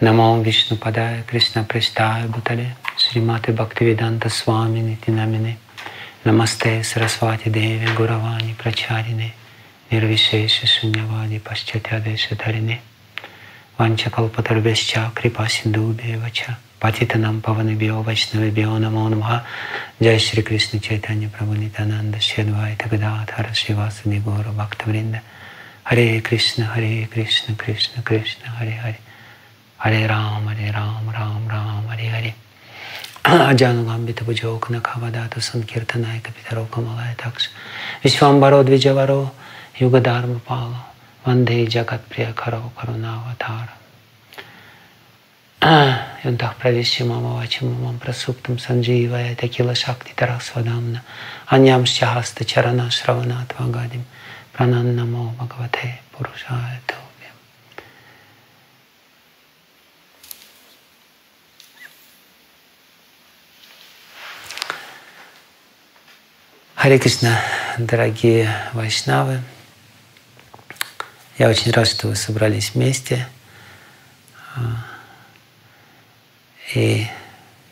Намо Вишну Падая Кришна Прештая Бутале Шриматы Бхактивиданта Свами Нитинамине Намасте Сарасвати Деви Гуравани Прачарине Нирвишеши Шуньявади Пашчатядеши Дарине Ванчакалпатарвесча Крипа Синдубевача Патитанам Паванебио Вайшнавебио Намо Намха Джай Шри Кришна Чайтанья Прабhu Нитананда Шедвайта Гададхара Шивасади Гора Бхактавринда Харе Кришна, Харе Кришна, Кришна, Кришна, Харе Харе. Харе Рам, Харе Рам, Рам, Рам, Харе Харе. Аджанугамбита Баджока Накавадата Санкиртанай Капитаро Камалай Такш. Вишвамбаро Двиджаваро Югадарма Пало. Ванде Джагат Приякаро Карунаватара. Юнтах Правиши Мама Вачи Мамам Прасуптам Сандживая Такила Шакти Тарасвадамна. Аням Шахаста Чарана Шравана Твагадим. Прананнамо Бхагавате Пурушая Харе Кришна, дорогие вайшнавы. Я очень рад, что вы собрались вместе. И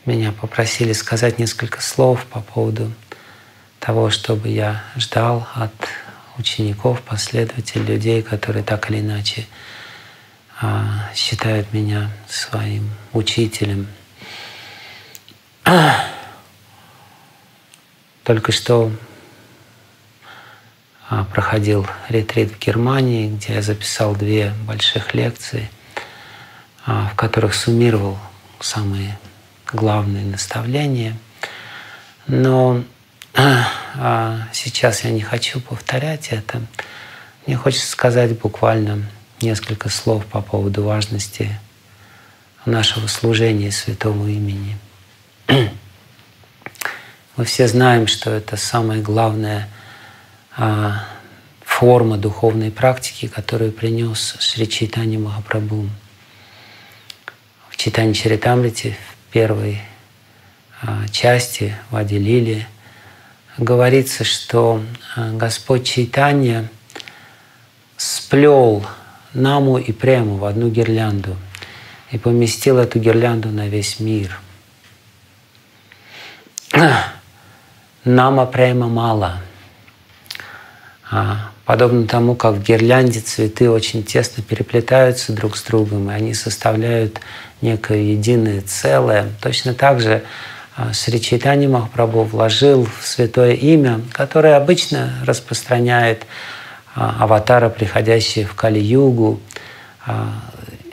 меня попросили сказать несколько слов по поводу того, чтобы я ждал от учеников, последователей, людей, которые так или иначе а, считают меня своим учителем. Только что а, проходил ретрит в Германии, где я записал две больших лекции, а, в которых суммировал самые главные наставления. Но а сейчас я не хочу повторять это. Мне хочется сказать буквально несколько слов по поводу важности нашего служения святого имени. Мы все знаем, что это самая главная а, форма духовной практики, которую принес Шри Чайтани Махапрабху. В Читании Чаритамрите в первой а, части Вади Лили – говорится, что э, Господь Чайтанья сплел Наму и Прему в одну гирлянду и поместил эту гирлянду на весь мир. Нама Према мало. А, подобно тому, как в гирлянде цветы очень тесно переплетаются друг с другом, и они составляют некое единое целое, точно так же а, Сри Чайтани Махапрабху вложил в святое имя, которое обычно распространяет а, аватары, приходящие в Кали-югу, а,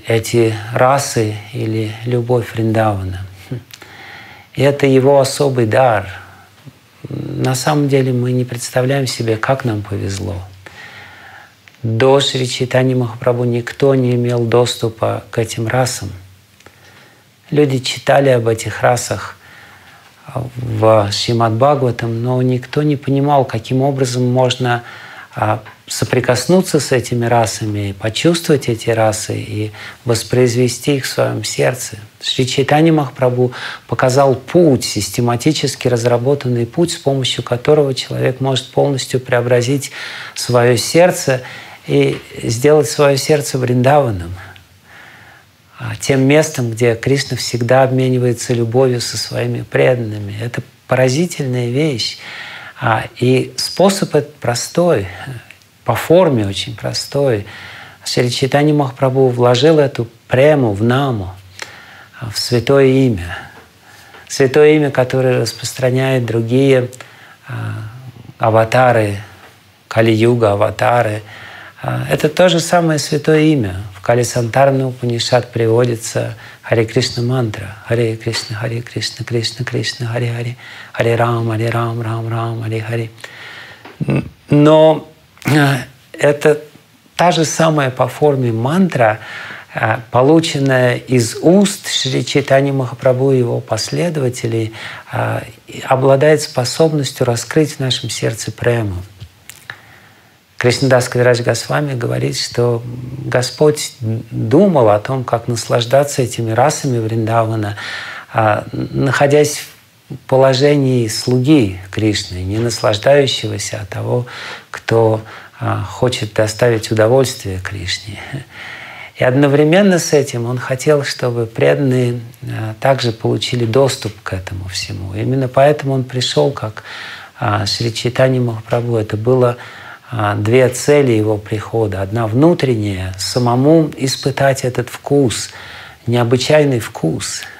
эти расы или любовь Вриндавана. И это его особый дар. На самом деле мы не представляем себе, как нам повезло. До Шри Чайтани Махапрабху никто не имел доступа к этим расам. Люди читали об этих расах – в Шримад Бхагаватам, но никто не понимал, каким образом можно а, соприкоснуться с этими расами, почувствовать эти расы и воспроизвести их в своем сердце. Шри Чайтани Махапрабху показал путь, систематически разработанный путь, с помощью которого человек может полностью преобразить свое сердце и сделать свое сердце Вриндаваном – а, тем местом, где Кришна всегда обменивается любовью со своими преданными. Это поразительная вещь. А, и способ этот простой, по форме очень простой. Шри Чайтани Махапрабху вложил эту прему в наму, в святое имя. Святое имя, которое распространяет другие аватары, Кали-юга, аватары. Это то же самое святое имя, Кали Сантарна Упанишат приводится Харе Кришна мантра. Харе Кришна, Харе Кришна, Кришна Кришна, Харе Харе, Харе Рам, Харе Рам, Рам Рам, Харе Харе. Но э, это та же самая по форме мантра, э, полученная из уст Шри Чайтани Махапрабху и его последователей, э, обладает способностью раскрыть в нашем сердце прему. Кришнадас Кавирадж Госвами говорит, что Господь думал о том, как наслаждаться этими расами Вриндавана, а, находясь в положении слуги Кришны, не наслаждающегося, а того, кто а, хочет доставить удовольствие Кришне. И одновременно с этим он хотел, чтобы преданные также получили доступ к этому всему. Именно поэтому он пришел как Шри Чайтани Махапрабху. Это было две цели его прихода. Одна внутренняя – самому испытать этот вкус, необычайный вкус –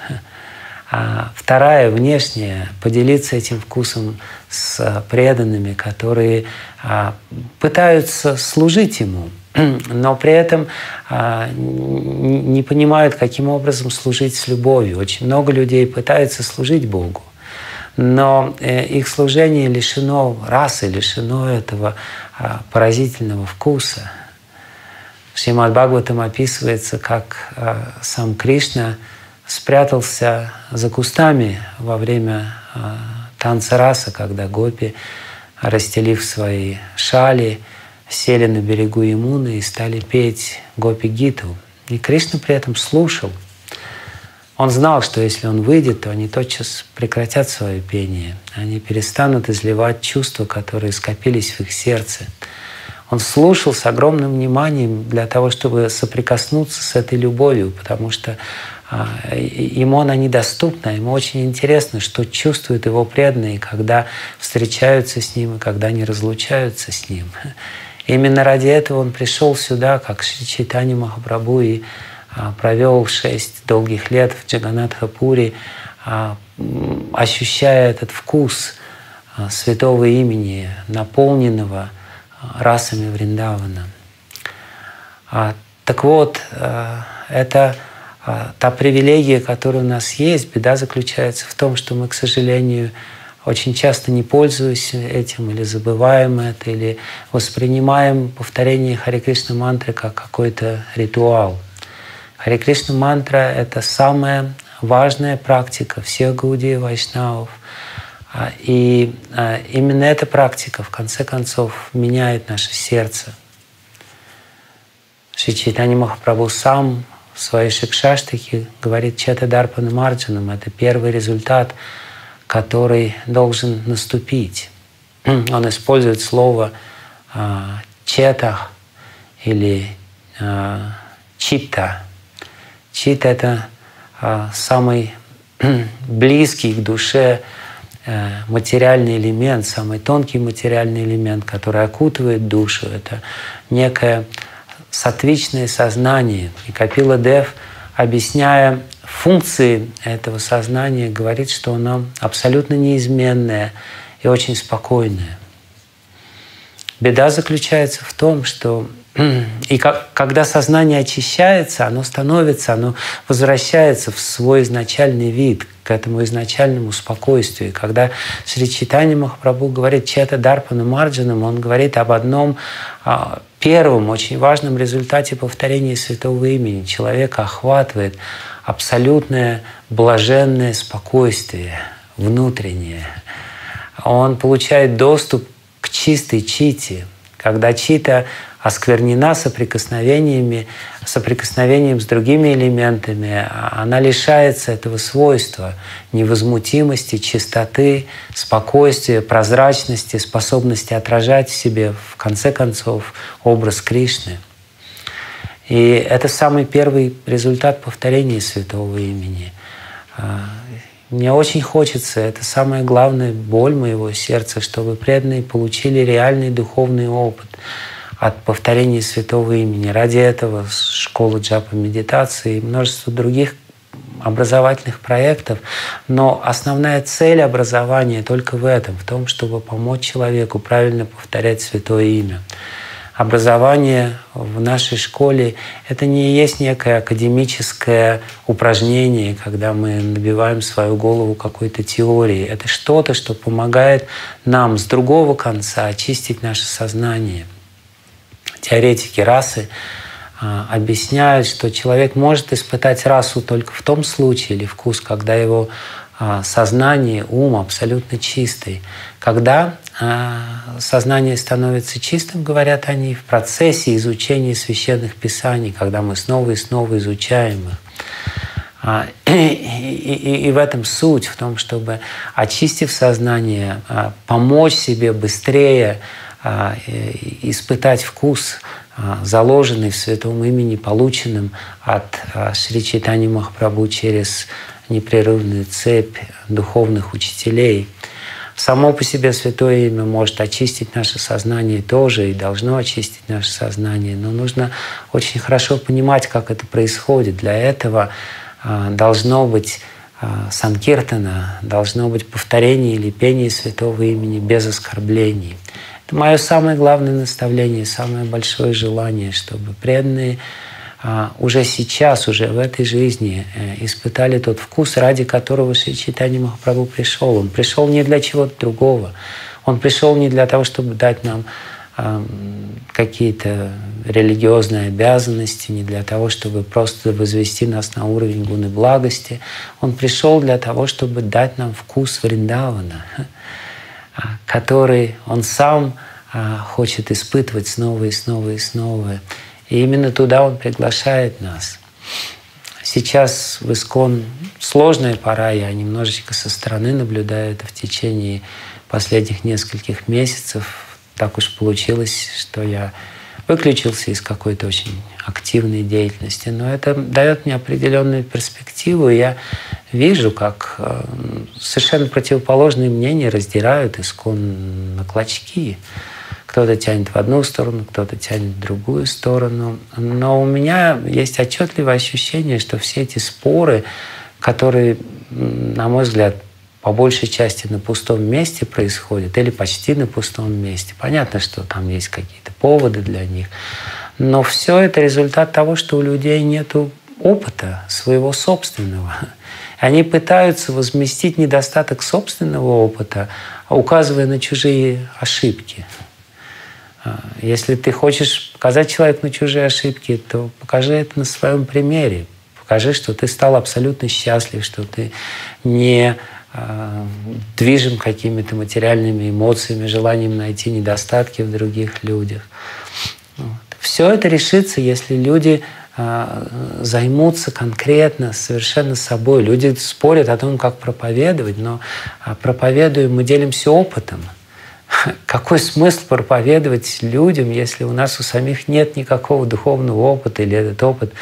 а вторая, внешняя, поделиться этим вкусом с преданными, которые а, пытаются служить ему, но при этом а, не понимают, каким образом служить с любовью. Очень много людей пытаются служить Богу, но э, их служение лишено расы, лишено этого а, поразительного вкуса. В Шримад Бхагаватам описывается, как сам Кришна – спрятался за кустами во время а, танца раса, когда гопи, расстелив свои шали, сели на берегу Ямуны и стали петь гопи Гиту. И Кришна при этом слушал. Он знал, что если он выйдет, то они тотчас прекратят свое пение. Они перестанут изливать чувства, которые скопились в их сердце. Он слушал с огромным вниманием для того, чтобы соприкоснуться с этой любовью, потому что а, ему она недоступна, ему очень интересно, что чувствуют его преданные, когда встречаются с ним и когда не разлучаются с ним. Именно ради этого он пришел сюда, как Шри Чайтани Махапрабху, и а, провел шесть долгих лет в Джаганатхапуре, а, ощущая этот вкус святого имени, наполненного расами Вриндавана. Так вот, это а, та привилегия, которая у нас есть, беда заключается в том, что мы, к сожалению, очень часто не пользуемся этим или забываем это, или воспринимаем повторение Хари Кришна мантры как какой-то ритуал. Хари Кришна мантра — это самая важная практика всех Гаудии Вайшнавов. А, и а, именно эта практика, в конце концов, меняет наше сердце. Шри Чайтани Махапрабху сам в своей Шикшаштахе говорит Чета Дарпана Марджанам. Это первый результат, который должен наступить. Он использует слово а, чета или а, чита. Чита — это а, самый близкий к душе э, материальный элемент, самый тонкий материальный элемент, который окутывает душу. Это некая сатвичное сознание. И Капила Дев, объясняя функции этого сознания, говорит, что оно абсолютно неизменное и очень спокойное. Беда заключается в том, что и как, когда сознание очищается, оно становится, оно возвращается в свой изначальный вид, к этому изначальному спокойствию. Когда Шри Читани Махапрабху говорит Чета Дарпану Марджанам, он говорит об одном а, первом очень важном результате повторения святого имени. Человека охватывает абсолютное блаженное спокойствие внутреннее. Он получает доступ к чистой чите, когда чита осквернена соприкосновениями, соприкосновением с другими элементами, она лишается этого свойства невозмутимости, чистоты, спокойствия, прозрачности, способности отражать в себе, в конце концов, образ Кришны. И это самый первый результат повторения святого имени. А, мне очень хочется, это самая главная боль моего сердца, чтобы преданные получили реальный духовный опыт – от повторения святого имени. Ради этого школа джапа медитации и множество других образовательных проектов, но основная цель образования только в этом, в том, чтобы помочь человеку правильно повторять святое имя. Образование в нашей школе — это не есть некое академическое упражнение, когда мы набиваем свою голову какой-то теорией. Это что-то, что помогает нам с другого конца очистить наше сознание — теоретики расы а, объясняют, что человек может испытать расу только в том случае или вкус, когда его а, сознание, ум абсолютно чистый. Когда сознание становится чистым, говорят они, в процессе изучения священных писаний, когда мы снова и снова изучаем их. И, и, и в этом суть, в том, чтобы, очистив сознание, помочь себе быстрее а, испытать вкус заложенный в святом имени, полученным от Шри Чайтани Махапрабху через непрерывную цепь духовных учителей. Само по себе святое имя может очистить наше сознание тоже и должно очистить наше сознание, но нужно очень хорошо понимать, как это происходит. Для этого должно быть санкиртана, должно быть повторение или пение святого имени без оскорблений. Это мое самое главное наставление, самое большое желание, чтобы преданные а, уже сейчас, уже в этой жизни э, испытали тот вкус, ради которого Шри Чайтанья Махапрабху пришел. Он пришел не для чего-то другого. Он пришел не для того, чтобы дать нам какие-то религиозные обязанности, не для того, чтобы просто возвести нас на уровень гуны благости. Он пришел для того, чтобы дать нам вкус Вриндавана, который он сам а, хочет испытывать снова и снова и снова. И именно туда он приглашает нас. Сейчас в Искон сложная пора, я немножечко со стороны наблюдаю это в течение последних нескольких месяцев. Так уж получилось, что я выключился из какой-то очень активной деятельности. Но это дает мне определенную перспективу. Я вижу, как э, совершенно противоположные мнения раздирают искон на клочки. Кто-то тянет в одну сторону, кто-то тянет в другую сторону. Но у меня есть отчетливое ощущение, что все эти споры, которые, на мой взгляд, по большей части на пустом месте происходят или почти на пустом месте. Понятно, что там есть какие-то поводы для них. Но все это результат того, что у людей нет опыта своего собственного. Они пытаются возместить недостаток собственного опыта, указывая на чужие ошибки. А, если ты хочешь показать человеку на чужие ошибки, то покажи это на своем примере. Покажи, что ты стал абсолютно счастлив, что ты не а, движим какими-то материальными эмоциями, желанием найти недостатки в других людях. Вот. Все это решится, если люди а, займутся конкретно совершенно собой. Люди спорят о том, как проповедовать, но проповедуем, мы делимся опытом. Какой смысл проповедовать людям, если у нас у самих нет никакого духовного опыта, или этот опыт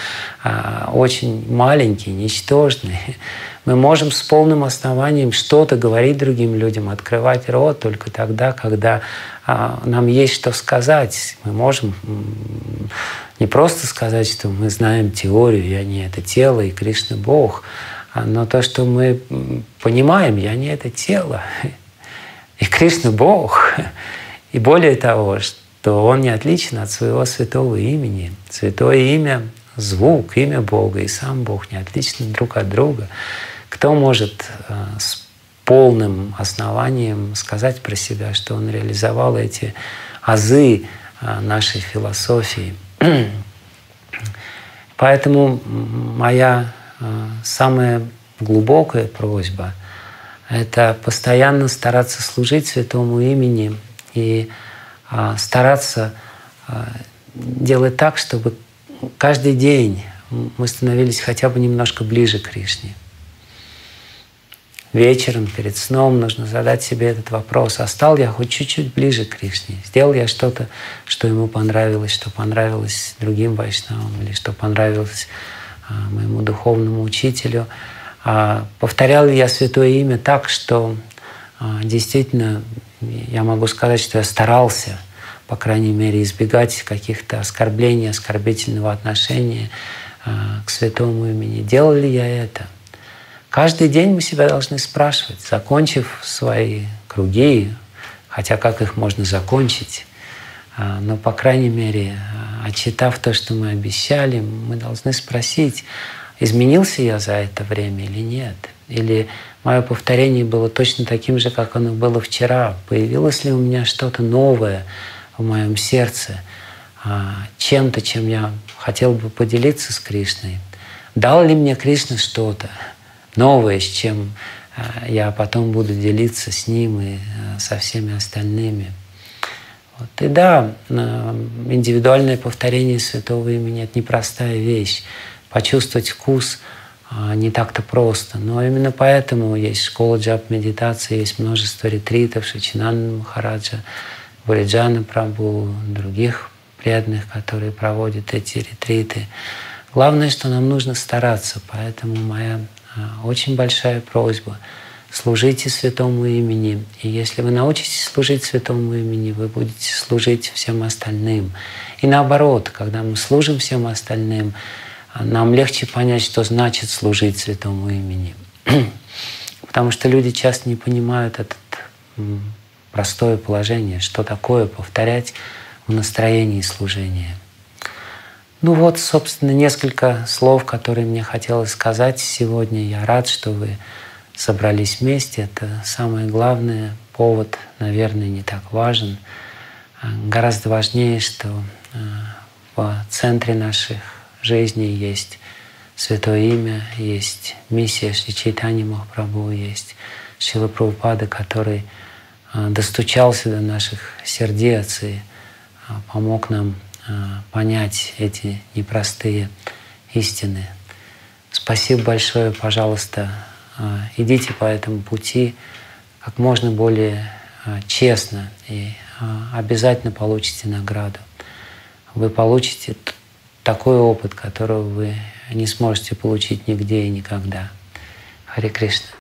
очень маленький, ничтожный? Мы можем с полным основанием что-то говорить другим людям, открывать рот только тогда, когда а, нам есть что сказать. Мы можем не просто сказать, что мы знаем теорию, я не это тело, и Кришна Бог, а, но то, что мы понимаем, я не это тело, и Кришна Бог. И более того, что Он не отличен от своего святого имени. Святое имя — звук, имя Бога, и сам Бог не отличны друг от друга. Кто может э, с полным основанием сказать про себя, что он реализовал эти азы э, нашей философии? Поэтому моя э, самая глубокая просьба — это постоянно стараться служить святому имени и стараться делать так, чтобы каждый день мы становились хотя бы немножко ближе к Кришне вечером перед сном нужно задать себе этот вопрос. А стал я хоть чуть-чуть ближе к Кришне? Сделал я что-то, что ему понравилось, что понравилось другим вайшнавам или что понравилось а, моему духовному учителю? А, повторял я святое имя так, что а, действительно я могу сказать, что я старался, по крайней мере, избегать каких-то оскорблений, оскорбительного отношения а, к святому имени. Делал ли я это? Каждый день мы себя должны спрашивать, закончив свои круги, хотя как их можно закончить, но, по крайней мере, отчитав то, что мы обещали, мы должны спросить, изменился я за это время или нет. Или мое повторение было точно таким же, как оно было вчера. Появилось ли у меня что-то новое в моем сердце, а, чем-то, чем я хотел бы поделиться с Кришной. Дал ли мне Кришна что-то? новое, с чем э, я потом буду делиться с ним и э, со всеми остальными. Вот. И да, индивидуальное повторение святого имени — это непростая вещь. Почувствовать вкус не так-то просто. Но именно поэтому есть школа джап медитации, есть множество ретритов, Шичинанда Махараджа, Вариджана Прабу, других преданных, которые проводят эти ретриты. Главное, что нам нужно стараться, поэтому моя очень большая просьба – служите святому имени. И если вы научитесь служить святому имени, вы будете служить всем остальным. И наоборот, когда мы служим всем остальным, нам легче понять, что значит служить святому имени. Потому что люди часто не понимают это простое положение, что такое повторять в настроении служения. Ну вот, собственно, несколько слов, которые мне хотелось сказать сегодня. Я рад, что вы собрались вместе. Это самое главное. Повод, наверное, не так важен. Гораздо важнее, что в центре наших жизней есть Святое Имя, есть миссия Шри Чайтани Махапрабху, есть Шила Прабхупада, который достучался до наших сердец и помог нам понять эти непростые истины. Спасибо большое, пожалуйста, идите по этому пути как можно более честно и обязательно получите награду. Вы получите такой опыт, которого вы не сможете получить нигде и никогда. Харе Кришна.